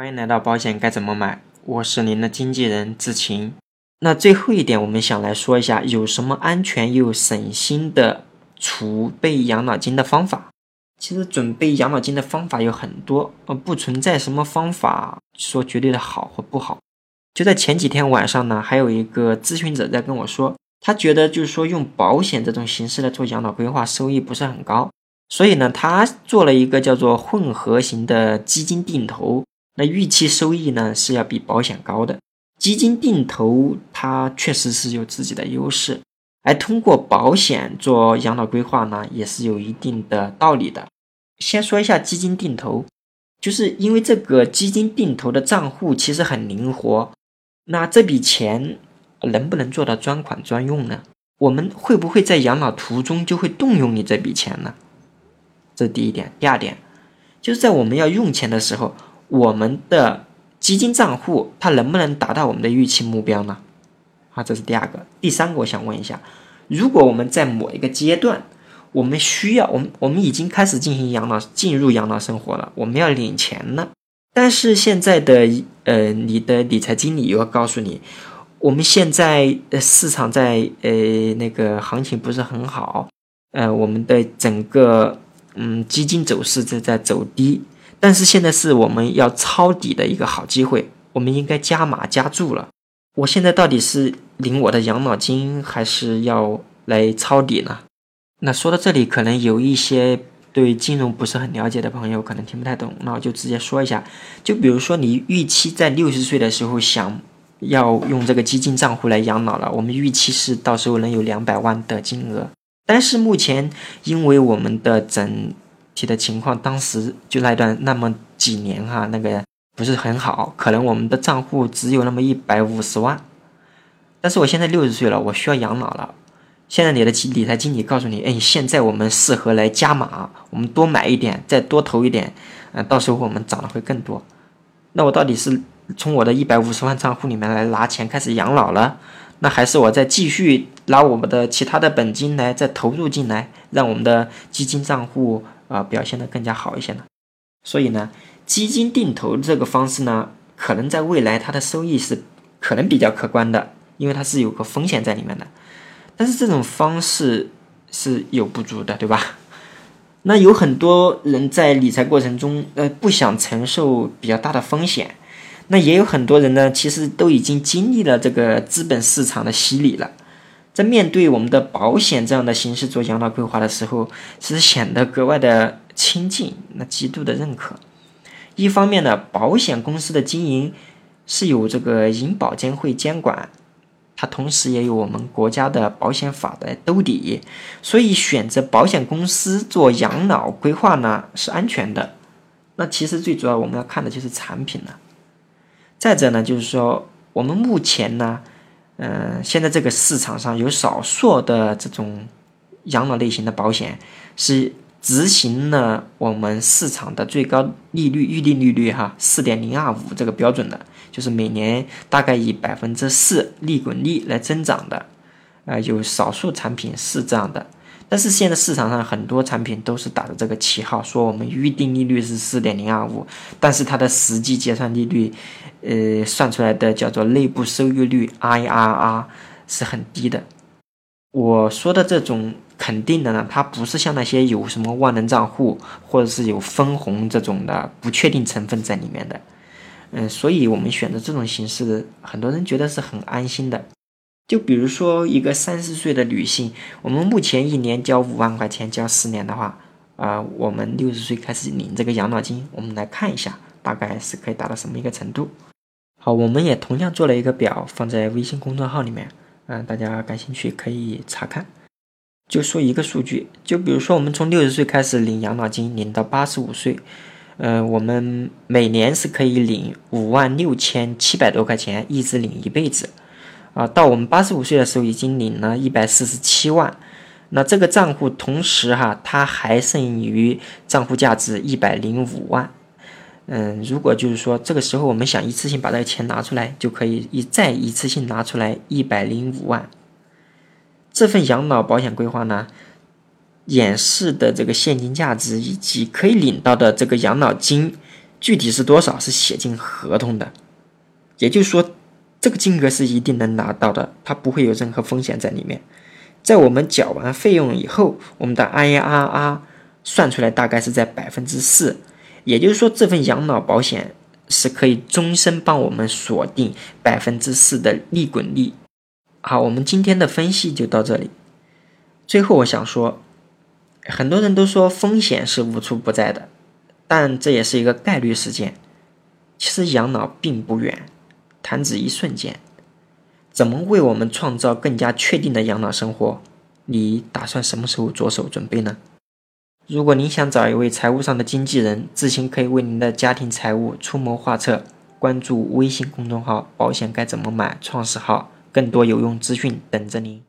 欢迎来到保险该怎么买，我是您的经纪人志晴。那最后一点，我们想来说一下，有什么安全又省心的储备养老金的方法。其实准备养老金的方法有很多，呃，不存在什么方法说绝对的好或不好。就在前几天晚上呢，还有一个咨询者在跟我说，他觉得就是说用保险这种形式来做养老规划，收益不是很高，所以呢，他做了一个叫做混合型的基金定投。那预期收益呢是要比保险高的，基金定投它确实是有自己的优势，而通过保险做养老规划呢也是有一定的道理的。先说一下基金定投，就是因为这个基金定投的账户其实很灵活，那这笔钱能不能做到专款专用呢？我们会不会在养老途中就会动用你这笔钱呢？这第一点。第二点，就是在我们要用钱的时候。我们的基金账户它能不能达到我们的预期目标呢？啊，这是第二个。第三个，我想问一下，如果我们在某一个阶段，我们需要，我们我们已经开始进行养老，进入养老生活了，我们要领钱了，但是现在的呃，你的理财经理又要告诉你，我们现在呃市场在呃那个行情不是很好，呃，我们的整个嗯基金走势正在走低。但是现在是我们要抄底的一个好机会，我们应该加码加注了。我现在到底是领我的养老金，还是要来抄底呢？那说到这里，可能有一些对金融不是很了解的朋友可能听不太懂，那我就直接说一下。就比如说你预期在六十岁的时候想要用这个基金账户来养老了，我们预期是到时候能有两百万的金额，但是目前因为我们的整的情况，当时就那段那么几年哈，那个不是很好，可能我们的账户只有那么一百五十万。但是我现在六十岁了，我需要养老了。现在你的理财经理告诉你，哎，现在我们适合来加码，我们多买一点，再多投一点，嗯，到时候我们涨的会更多。那我到底是从我的一百五十万账户里面来拿钱开始养老了，那还是我再继续拿我们的其他的本金来再投入进来，让我们的基金账户？啊，表现的更加好一些呢。所以呢，基金定投这个方式呢，可能在未来它的收益是可能比较可观的，因为它是有个风险在里面的。但是这种方式是有不足的，对吧？那有很多人在理财过程中，呃，不想承受比较大的风险。那也有很多人呢，其实都已经经历了这个资本市场的洗礼了。在面对我们的保险这样的形式做养老规划的时候，其实显得格外的亲近，那极度的认可。一方面呢，保险公司的经营是有这个银保监会监管，它同时也有我们国家的保险法的兜底，所以选择保险公司做养老规划呢是安全的。那其实最主要我们要看的就是产品了。再者呢，就是说我们目前呢。嗯，现在这个市场上有少数的这种养老类型的保险是执行了我们市场的最高利率预定利率哈，四点零二五这个标准的，就是每年大概以百分之四利滚利来增长的，啊，有少数产品是这样的。但是现在市场上很多产品都是打着这个旗号，说我们预定利率是四点零二五，但是它的实际结算利率，呃，算出来的叫做内部收益率 IRR 是很低的。我说的这种肯定的呢，它不是像那些有什么万能账户或者是有分红这种的不确定成分在里面的，嗯，所以我们选择这种形式，很多人觉得是很安心的。就比如说一个三十岁的女性，我们目前一年交五万块钱，交十年的话，啊，我们六十岁开始领这个养老金，我们来看一下，大概是可以达到什么一个程度。好，我们也同样做了一个表，放在微信公众号里面，嗯，大家感兴趣可以查看。就说一个数据，就比如说我们从六十岁开始领养老金，领到八十五岁，呃，我们每年是可以领五万六千七百多块钱，一直领一辈子。啊，到我们八十五岁的时候，已经领了一百四十七万，那这个账户同时哈，它还剩余账户价值一百零五万。嗯，如果就是说这个时候我们想一次性把这个钱拿出来，就可以一再一次性拿出来一百零五万。这份养老保险规划呢，演示的这个现金价值以及可以领到的这个养老金，具体是多少是写进合同的，也就是说，这个金额是一定能拿到的，它不会有任何风险在里面。在我们缴完费用以后，我们的 IRR 算出来大概是在百分之四，也就是说，这份养老保险是可以终身帮我们锁定百分之四的利滚利。好，我们今天的分析就到这里。最后，我想说，很多人都说风险是无处不在的，但这也是一个概率事件。其实养老并不远，弹指一瞬间。怎么为我们创造更加确定的养老生活？你打算什么时候着手准备呢？如果您想找一位财务上的经纪人，自行可以为您的家庭财务出谋划策。关注微信公众号“保险该怎么买”，创始号，更多有用资讯等着您。